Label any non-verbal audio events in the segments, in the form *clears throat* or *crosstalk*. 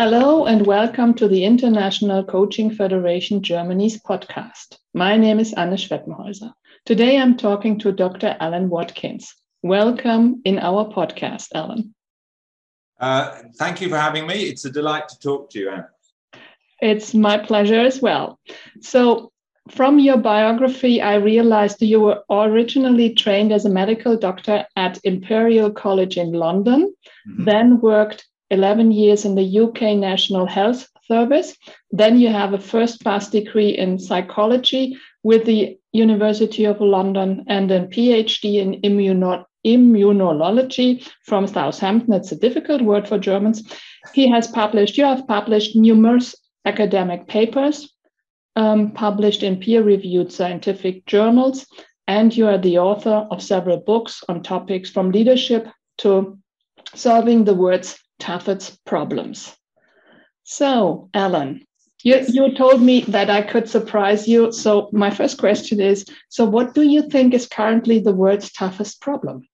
Hello and welcome to the International Coaching Federation Germany's podcast. My name is Anne Schweppenhäuser. Today I'm talking to Dr. Alan Watkins. Welcome in our podcast, Alan. Uh, thank you for having me. It's a delight to talk to you, Anne. It's my pleasure as well. So, from your biography, I realized you were originally trained as a medical doctor at Imperial College in London, mm-hmm. then worked 11 years in the UK National Health Service. Then you have a first class degree in psychology with the University of London and a PhD in immuno- immunology from Southampton. It's a difficult word for Germans. He has published, you have published numerous academic papers, um, published in peer reviewed scientific journals, and you are the author of several books on topics from leadership to solving the world's toughest problems. So, Alan, you, yes. you told me that I could surprise you. So, my first question is So, what do you think is currently the world's toughest problem?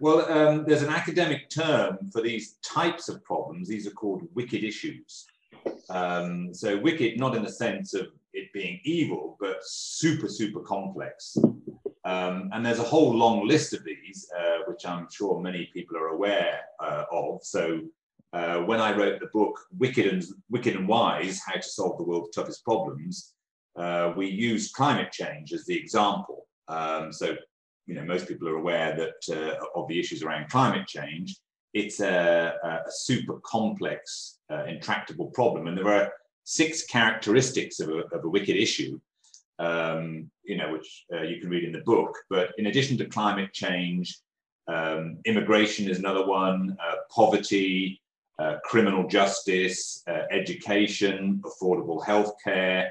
Well, um, there's an academic term for these types of problems. These are called wicked issues. Um, so, wicked, not in the sense of it being evil, but super, super complex. Um, and there's a whole long list of these, uh, which I'm sure many people are aware uh, of. So, uh, when I wrote the book Wicked and, Wicked and Wise How to Solve the World's Toughest Problems, uh, we used climate change as the example. Um, so, you know, most people are aware that uh, of the issues around climate change. It's a, a super complex, uh, intractable problem. And there are six characteristics of a, of a wicked issue um, you know, which uh, you can read in the book. But in addition to climate change, um, immigration is another one, uh, poverty, uh, criminal justice, uh, education, affordable healthcare,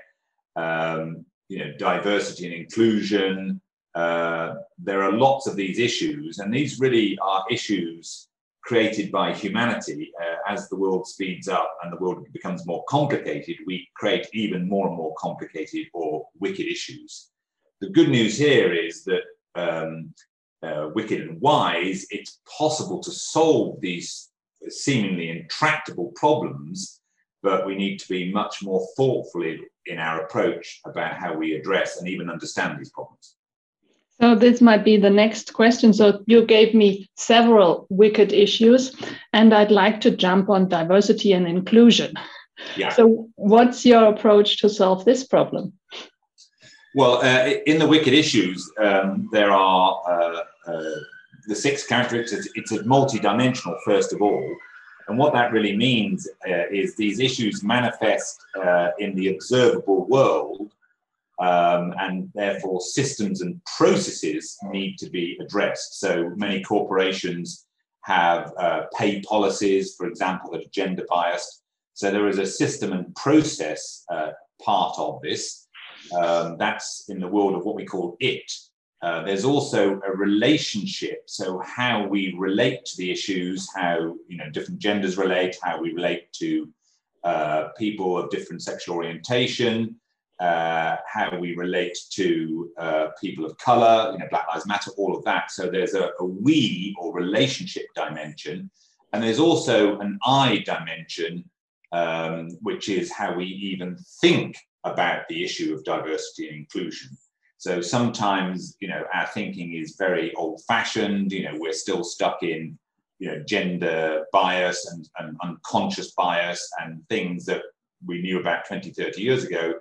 um, you know, diversity and inclusion. Uh, there are lots of these issues, and these really are issues created by humanity. Uh, as the world speeds up and the world becomes more complicated, we create even more and more complicated or wicked issues. The good news here is that um, uh, wicked and wise, it's possible to solve these seemingly intractable problems, but we need to be much more thoughtful in, in our approach about how we address and even understand these problems. So this might be the next question. So you gave me several wicked issues, and I'd like to jump on diversity and inclusion. Yeah. So what's your approach to solve this problem? Well, uh, in the wicked issues, um, there are uh, uh, the six characteristics. It's, it's a multi-dimensional, first of all. And what that really means uh, is these issues manifest uh, in the observable world um, and therefore systems and processes need to be addressed. So many corporations have uh, pay policies, for example, that are gender biased. So there is a system and process uh, part of this. Um, that's in the world of what we call it. Uh, there's also a relationship, so how we relate to the issues, how you know different genders relate, how we relate to uh, people of different sexual orientation, uh, how we relate to uh, people of color, you know, Black Lives Matter, all of that. So there's a, a, we or relationship dimension. And there's also an I dimension, um, which is how we even think about the issue of diversity and inclusion. So sometimes, you know, our thinking is very old fashioned, you know, we're still stuck in, you know, gender bias and, and unconscious bias and things that we knew about 20, 30 years ago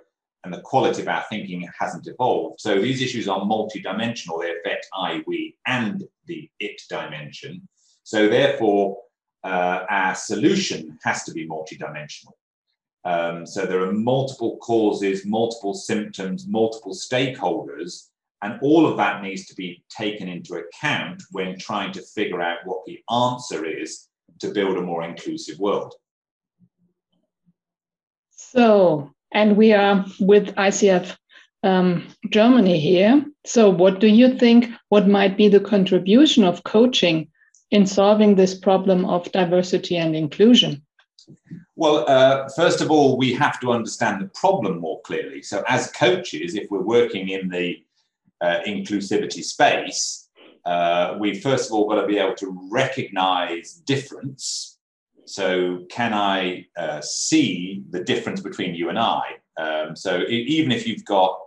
and the quality of our thinking hasn't evolved. So these issues are multidimensional. They affect I, we, and the it dimension. So therefore, uh, our solution has to be multidimensional. Um, so there are multiple causes, multiple symptoms, multiple stakeholders, and all of that needs to be taken into account when trying to figure out what the answer is to build a more inclusive world. So, and we are with ICF um, Germany here. So, what do you think? What might be the contribution of coaching in solving this problem of diversity and inclusion? Well, uh, first of all, we have to understand the problem more clearly. So, as coaches, if we're working in the uh, inclusivity space, uh, we first of all got to be able to recognize difference So, can I uh, see the difference between you and I? Um, so, even if you've got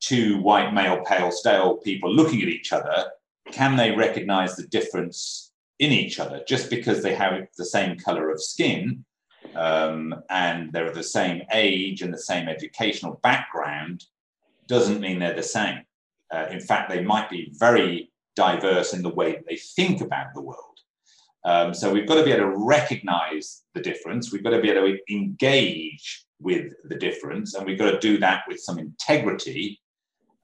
two white male pale stale people looking at each other, can they recognize the difference in each other just because they have the same color of skin um, and they're of the same age and the same educational background doesn't mean they're the same. Uh, in fact, they might be very diverse in the way that they think about the world. Um, so we've got to be able to recognize the difference. We've got to be able to engage with the difference, and we've got to do that with some integrity.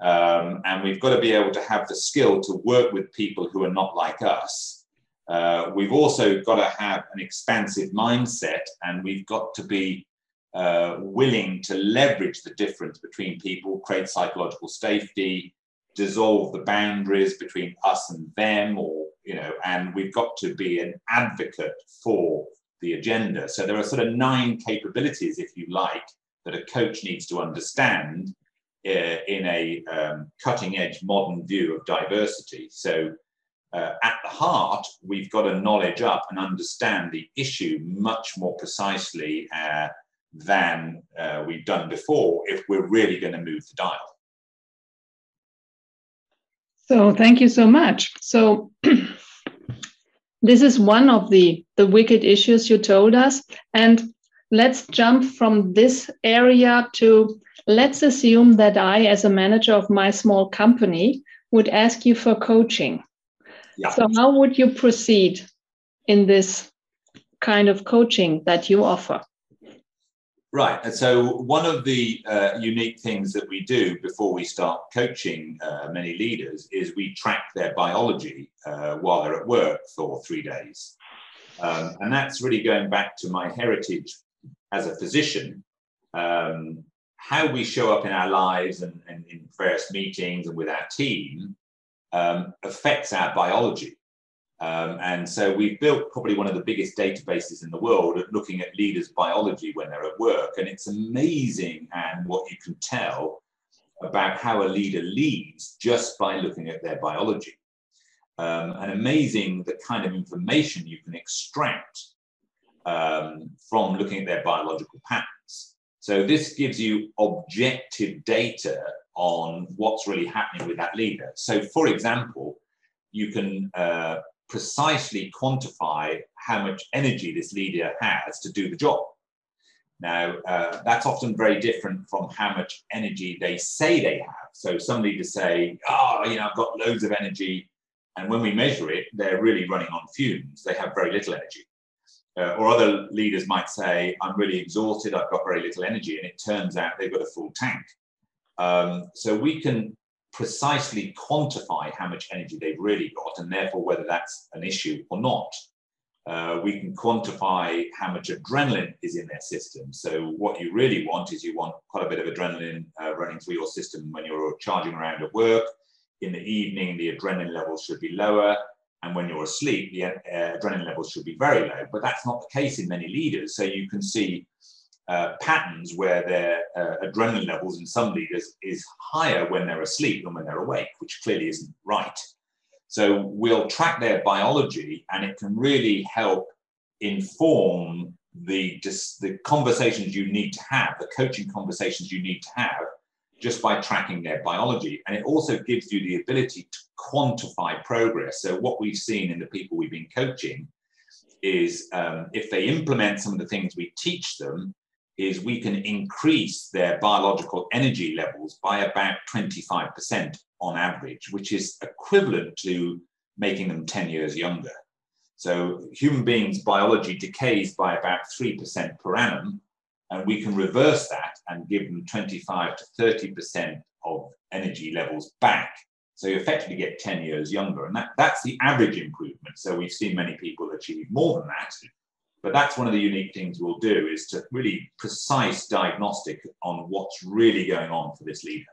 Um, and we've got to be able to have the skill to work with people who are not like us. Uh, we've also got to have an expansive mindset, and we've got to be uh, willing to leverage the difference between people, create psychological safety, dissolve the boundaries between us and them, or you know, and we've got to be an advocate for the agenda. So there are sort of nine capabilities, if you like, that a coach needs to understand uh, in a um, cutting edge modern view of diversity. So uh, at the heart, we've got to knowledge up and understand the issue much more precisely uh, than uh, we've done before if we're really going to move the dial. So thank you so much. So *clears throat* this is one of the the wicked issues you told us, and let's jump from this area to let's assume that I, as a manager of my small company, would ask you for coaching. Yeah. So how would you proceed in this kind of coaching that you offer? Right. And so, one of the uh, unique things that we do before we start coaching uh, many leaders is we track their biology uh, while they're at work for three days. Um, and that's really going back to my heritage as a physician. Um, how we show up in our lives and, and, in various meetings and with our team um, affects our biology. Um, and so we've built probably one of the biggest databases in the world at looking at leaders' biology when they're at work. And it's amazing and what you can tell about how a leader leads just by looking at their biology. Um, and amazing the kind of information you can extract um, from looking at their biological patterns. So this gives you objective data on what's really happening with that leader. So, for example, you can uh, precisely quantify how much energy this leader has to do the job. Now, uh, that's often very different from how much energy they say they have. So some leaders say, oh, you know, I've got loads of energy. And when we measure it, they're really running on fumes. They have very little energy. Uh, or other leaders might say, I'm really exhausted, I've got very little energy. And it turns out they've got a full tank. Um, so we can precisely quantify how much energy they've really got and therefore whether that's an issue or not. Uh, we can quantify how much adrenaline is in their system. So what you really want is you want quite a bit of adrenaline uh, running through your system when you're charging around at work. In the evening, the adrenaline levels should be lower. And when you're asleep, the uh, adrenaline levels should be very low. But that's not the case in many leaders. So you can see uh, patterns where their uh, adrenaline levels in some leaders is higher when they're asleep than when they're awake, which clearly isn't right. So we'll track their biology and it can really help inform the, the conversations you need to have, the coaching conversations you need to have just by tracking their biology. And it also gives you the ability to quantify progress. So what we've seen in the people we've been coaching is um, if they implement some of the things we teach them, is we can increase their biological energy levels by about 25% on average, which is equivalent to making them 10 years younger. So human beings' biology decays by about 3% per annum, and we can reverse that and give them 25 to 30% of energy levels back. So you effectively get 10 years younger, and that, that's the average improvement. So we've seen many people achieve more than that, but that's one of the unique things we'll do is to really precise diagnostic on what's really going on for this leader.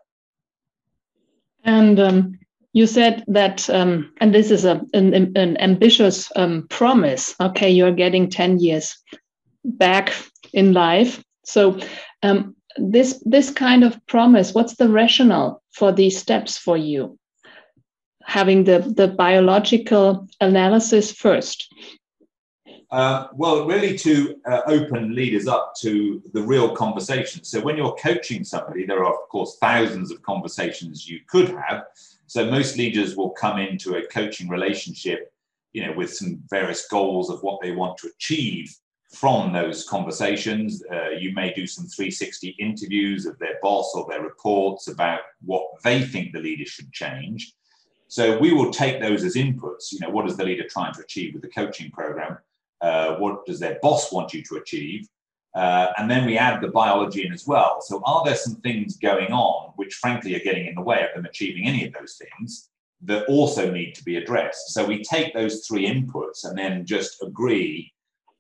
And um, you said that, um, and this is a, an, an ambitious um, promise. Okay, you're getting 10 years back in life. So um, this this kind of promise, what's the rationale for these steps for you? Having the, the biological analysis first Uh, well, really to uh, open leaders up to the real conversation. So when you're coaching somebody, there are of course thousands of conversations you could have. So most leaders will come into a coaching relationship, you know, with some various goals of what they want to achieve from those conversations. Uh, you may do some 360 interviews of their boss or their reports about what they think the leader should change. So we will take those as inputs. You know, what is the leader trying to achieve with the coaching program? Uh, what does their boss want you to achieve? Uh, and then we add the biology in as well. So, are there some things going on which, frankly, are getting in the way of them achieving any of those things that also need to be addressed? So, we take those three inputs and then just agree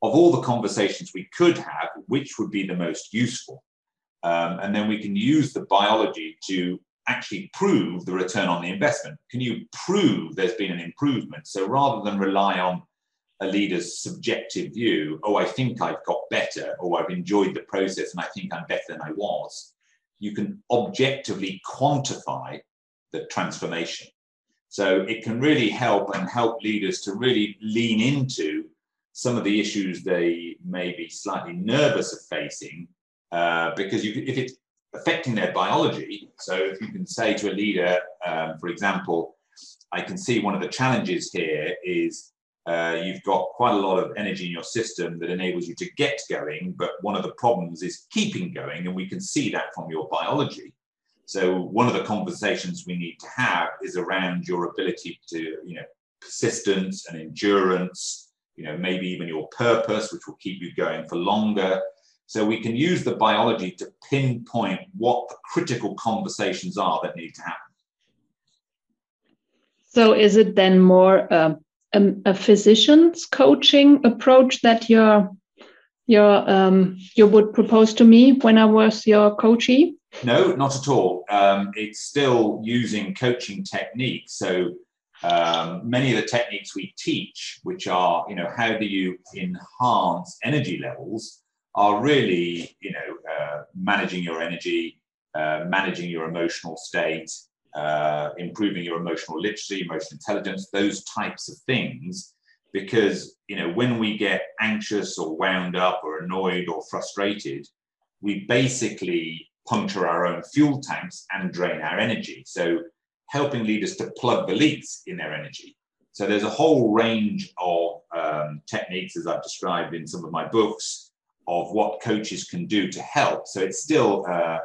of all the conversations we could have, which would be the most useful. Um, and then we can use the biology to actually prove the return on the investment. Can you prove there's been an improvement? So, rather than rely on a leader's subjective view, oh, I think I've got better, or I've enjoyed the process and I think I'm better than I was, you can objectively quantify the transformation. So it can really help and help leaders to really lean into some of the issues they may be slightly nervous of facing, uh, because you, if it's affecting their biology, so if you can say to a leader, um, for example, I can see one of the challenges here is uh, you've got quite a lot of energy in your system that enables you to get going, but one of the problems is keeping going, and we can see that from your biology. So one of the conversations we need to have is around your ability to, you know, persistence and endurance, you know, maybe even your purpose, which will keep you going for longer. So we can use the biology to pinpoint what the critical conversations are that need to happen. So is it then more uh, a, physician's coaching approach that you're your um, you would propose to me when I was your coachee? No, not at all. Um, it's still using coaching techniques. So um, many of the techniques we teach, which are you know how do you enhance energy levels, are really you know uh, managing your energy, uh, managing your emotional state, uh, improving your emotional literacy, emotional intelligence, those types of things. Because you know, when we get anxious or wound up or annoyed or frustrated, we basically puncture our own fuel tanks and drain our energy. So helping leaders to plug the leaks in their energy. So there's a whole range of um, techniques, as I've described in some of my books, of what coaches can do to help. So it's still uh,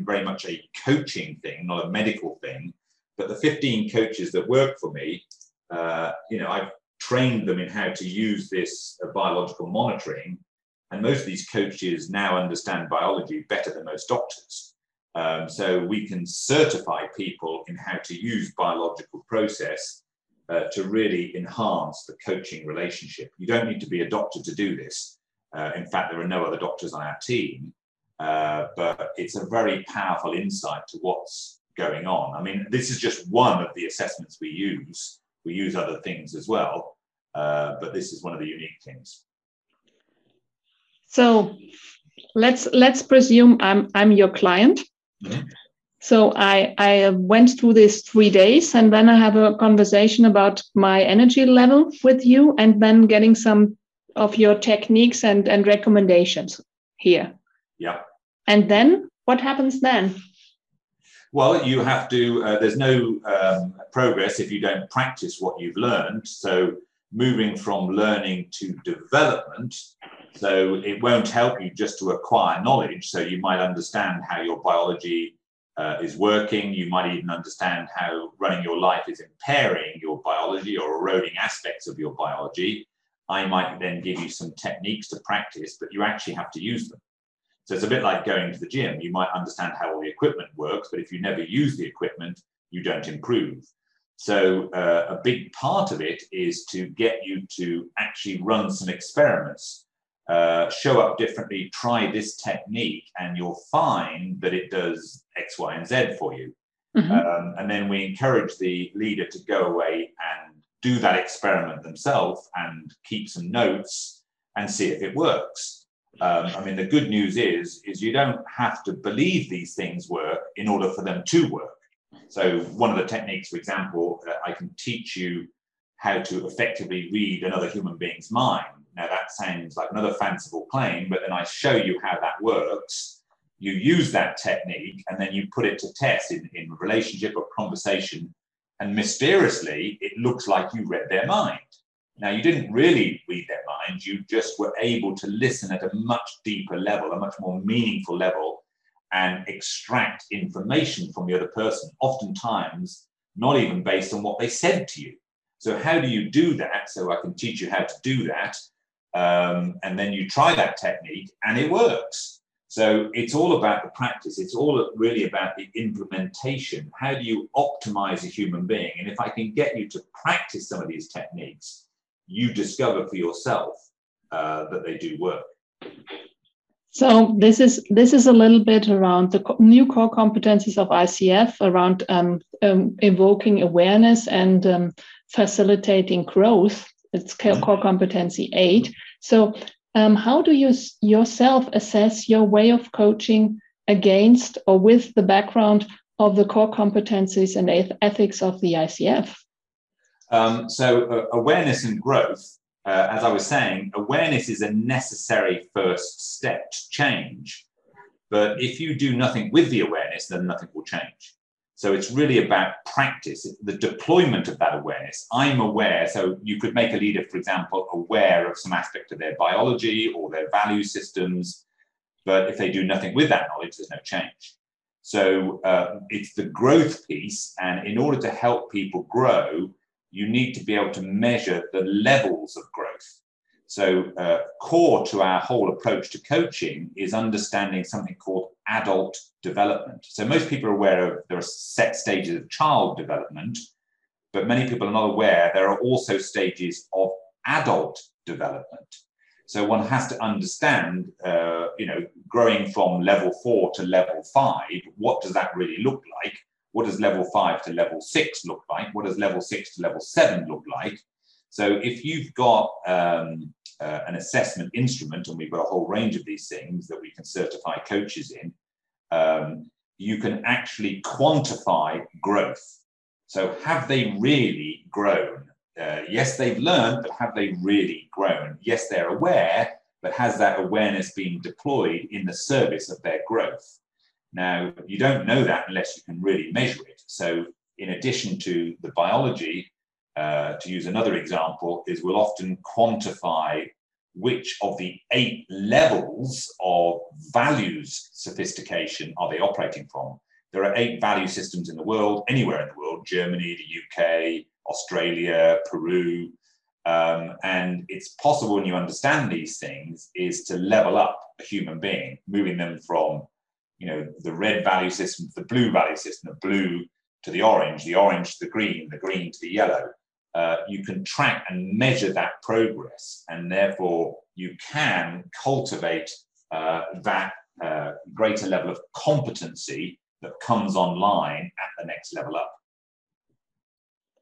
very much a coaching thing, not a medical thing. But the 15 coaches that work for me, uh, you know, I've trained them in how to use this uh, biological monitoring. And most of these coaches now understand biology better than most doctors. Um, so we can certify people in how to use biological process uh, to really enhance the coaching relationship. You don't need to be a doctor to do this. Uh, in fact, there are no other doctors on our team, uh, but it's a very powerful insight to what's going on. I mean, this is just one of the assessments we use. We use other things as well, uh, but this is one of the unique things. So let's let's presume I'm I'm your client. Mm-hmm. So I I went through this three days, and then I have a conversation about my energy level with you, and then getting some of your techniques and, and recommendations here. Yeah. And then what happens then? Well, you have to, uh, there's no um, progress if you don't practice what you've learned. So, moving from learning to development, so it won't help you just to acquire knowledge. So, you might understand how your biology uh, is working. You might even understand how running your life is impairing your biology or eroding aspects of your biology. I might then give you some techniques to practice, but you actually have to use them. So it's a bit like going to the gym. You might understand how all the equipment works, but if you never use the equipment, you don't improve. So uh, a big part of it is to get you to actually run some experiments, uh, show up differently, try this technique, and you'll find that it does X, Y, and Z for you. Mm-hmm. Um, and then we encourage the leader to go away and do that experiment themselves and keep some notes and see if it works. Um, I mean, the good news is, is you don't have to believe these things work in order for them to work. So one of the techniques, for example, uh, I can teach you how to effectively read another human being's mind. Now, that sounds like another fanciful claim, but then I show you how that works. You use that technique and then you put it to test in, in relationship or conversation. And mysteriously, it looks like you read their mind. Now, you didn't really read their mind, you just were able to listen at a much deeper level, a much more meaningful level, and extract information from the other person, oftentimes not even based on what they said to you. So, how do you do that? So, I can teach you how to do that. Um, and then you try that technique and it works. So, it's all about the practice, it's all really about the implementation. How do you optimize a human being? And if I can get you to practice some of these techniques, you discover for yourself uh, that they do work. So this is this is a little bit around the new core competencies of ICF around um, um, evoking awareness and um, facilitating growth. It's mm-hmm. core competency eight. So um, how do you yourself assess your way of coaching against or with the background of the core competencies and ethics of the ICF? Um, so uh, awareness and growth, uh, as I was saying, awareness is a necessary first step to change. But if you do nothing with the awareness, then nothing will change. So it's really about practice, the deployment of that awareness. I'm aware, so you could make a leader, for example, aware of some aspect of their biology or their value systems. But if they do nothing with that knowledge, there's no change. So uh, it's the growth piece. And in order to help people grow, you need to be able to measure the levels of growth. So, uh, core to our whole approach to coaching is understanding something called adult development. So, most people are aware of there are set stages of child development, but many people are not aware there are also stages of adult development. So, one has to understand, uh, you know, growing from level four to level five, what does that really look like? what does level five to level six look like? What does level six to level seven look like? So if you've got um, uh, an assessment instrument, and we've got a whole range of these things that we can certify coaches in, um, you can actually quantify growth. So have they really grown? Uh, yes, they've learned, but have they really grown? Yes, they're aware, but has that awareness been deployed in the service of their growth? Now, you don't know that unless you can really measure it. So, in addition to the biology, uh, to use another example, is we'll often quantify which of the eight levels of values sophistication are they operating from. There are eight value systems in the world, anywhere in the world Germany, the UK, Australia, Peru. Um, and it's possible when you understand these things is to level up a human being, moving them from you know, the red value system to the blue value system, the blue to the orange, the orange to the green, the green to the yellow. Uh, you can track and measure that progress, and therefore you can cultivate uh, that uh, greater level of competency that comes online at the next level up.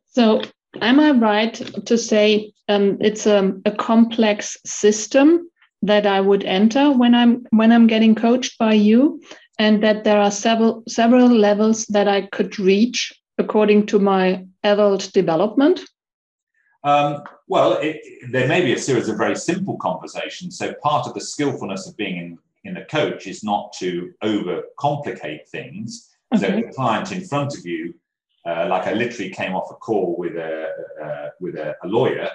So, am I right to say um, it's a, a complex system that I would enter when I'm when I'm getting coached by you, and that there are several several levels that I could reach according to my adult development? Um, well, it, there may be a series of very simple conversations. So part of the skillfulness of being in, in a coach is not to overcomplicate things. Okay. So the client in front of you, uh, like I literally came off a call with a uh, with a, a lawyer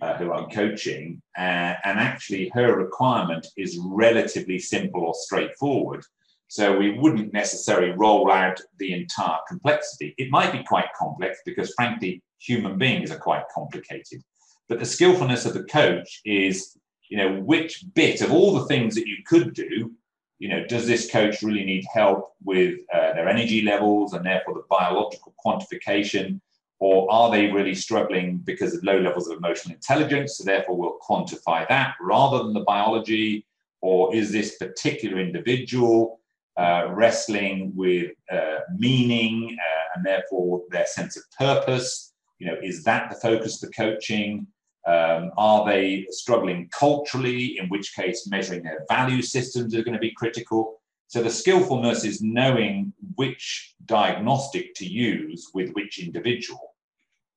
uh, who I'm coaching, uh, and actually her requirement is relatively simple or straightforward. So we wouldn't necessarily roll out the entire complexity. It might be quite complex because, frankly, human beings are quite complicated. But the skillfulness of the coach is, you know, which bit of all the things that you could do, you know, does this coach really need help with uh, their energy levels and therefore the biological quantification? Or are they really struggling because of low levels of emotional intelligence? So therefore, we'll quantify that rather than the biology. Or is this particular individual uh, wrestling with uh, meaning uh, and therefore their sense of purpose. You know, is that the focus of the coaching? Um, are they struggling culturally, in which case measuring their value systems are going to be critical? So the skillfulness is knowing which diagnostic to use with which individual.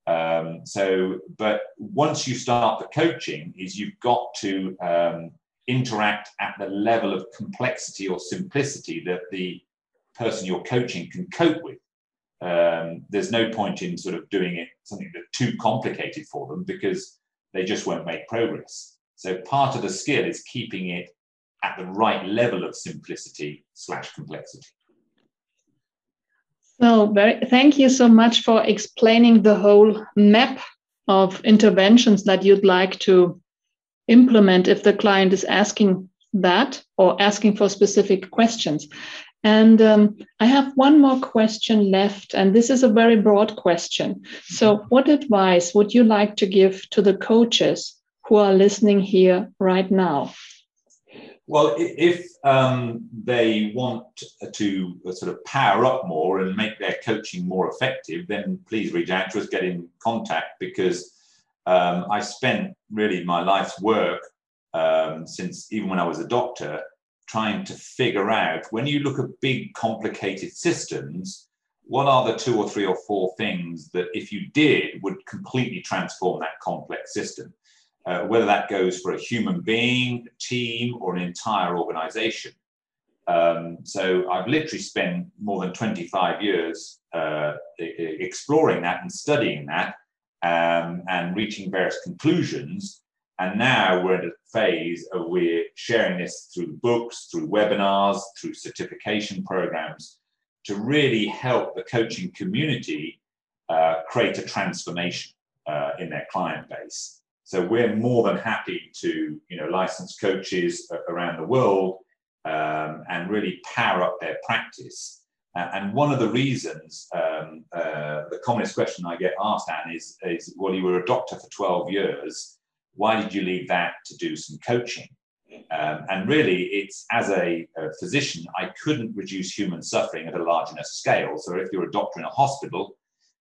Um, so, but once you start the coaching, is you've got to um, interact at the level of complexity or simplicity that the person you're coaching can cope with. Um, there's no point in sort of doing it something that's too complicated for them because they just won't make progress. So part of the skill is keeping it at the right level of simplicity slash complexity. So, very, thank you so much for explaining the whole map of interventions that you'd like to implement if the client is asking that or asking for specific questions. And um, I have one more question left, and this is a very broad question. So, what advice would you like to give to the coaches who are listening here right now? Well, if um, they want to sort of power up more and make their coaching more effective, then please reach out to us, get in contact because um, I spent really my life's work um, since even when I was a doctor trying to figure out when you look at big, complicated systems, what are the two or three or four things that if you did would completely transform that complex system? uh, whether that goes for a human being, a team, or an entire organization. Um, so I've literally spent more than 25 years uh, exploring that and studying that um, and reaching various conclusions. And now we're at a phase of we're sharing this through books, through webinars, through certification programs to really help the coaching community uh, create a transformation uh, in their client base. So we're more than happy to, you know, license coaches around the world um, and really power up their practice. and one of the reasons, um, uh, the commonest question I get asked, Anne, is, is, well, you were a doctor for 12 years. Why did you leave that to do some coaching? Um, and really, it's as a, a, physician, I couldn't reduce human suffering at a large enough scale. So if you're a doctor in a hospital,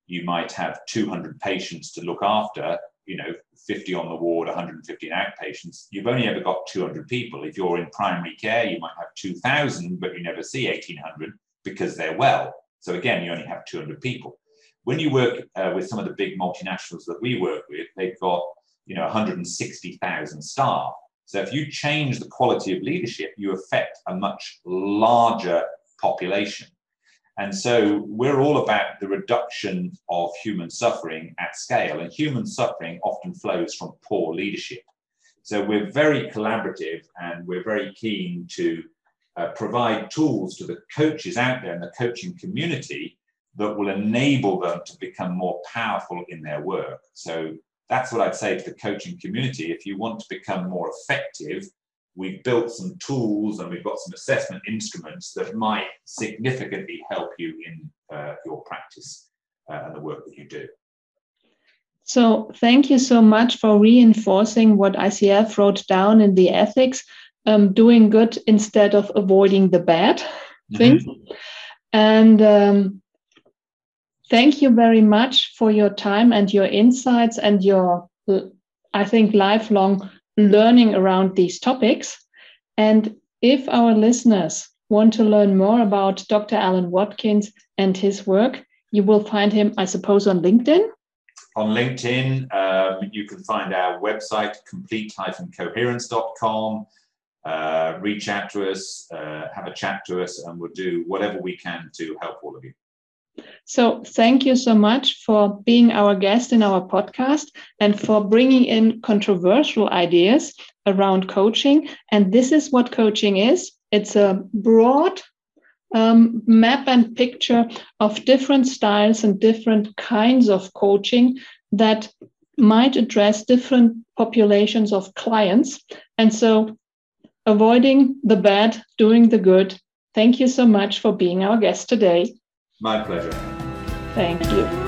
you might have 200 patients to look after you know 50 on the ward 150 outpatients you've only ever got 200 people if you're in primary care you might have 2000 but you never see 1800 because they're well so again you only have 200 people when you work uh, with some of the big multinationals that we work with they've got you know 160000 staff so if you change the quality of leadership you affect a much larger population and so we're all about the reduction of human suffering at scale. And human suffering often flows from poor leadership. So we're very collaborative and we're very keen to uh, provide tools to the coaches out there in the coaching community that will enable them to become more powerful in their work. So that's what I'd say to the coaching community. If you want to become more effective, we've built some tools and we've got some assessment instruments that might significantly help you in uh, your practice uh, and the work that you do. So, thank you so much for reinforcing what ICF wrote down in the ethics um, doing good instead of avoiding the bad things. Mm-hmm. And um, thank you very much for your time and your insights and your, I think, lifelong learning around these topics. And if our listeners want to learn more about Dr. Alan Watkins and his work, you will find him, I suppose, on LinkedIn. On LinkedIn, um, you can find our website, complete-coherence.com. Uh, reach out to us, uh, have a chat to us, and we'll do whatever we can to help all of you. So, thank you so much for being our guest in our podcast and for bringing in controversial ideas around coaching. And this is what coaching is it's a broad um, map and picture of different styles and different kinds of coaching that might address different populations of clients. And so, avoiding the bad, doing the good. Thank you so much for being our guest today. My pleasure. Thank you.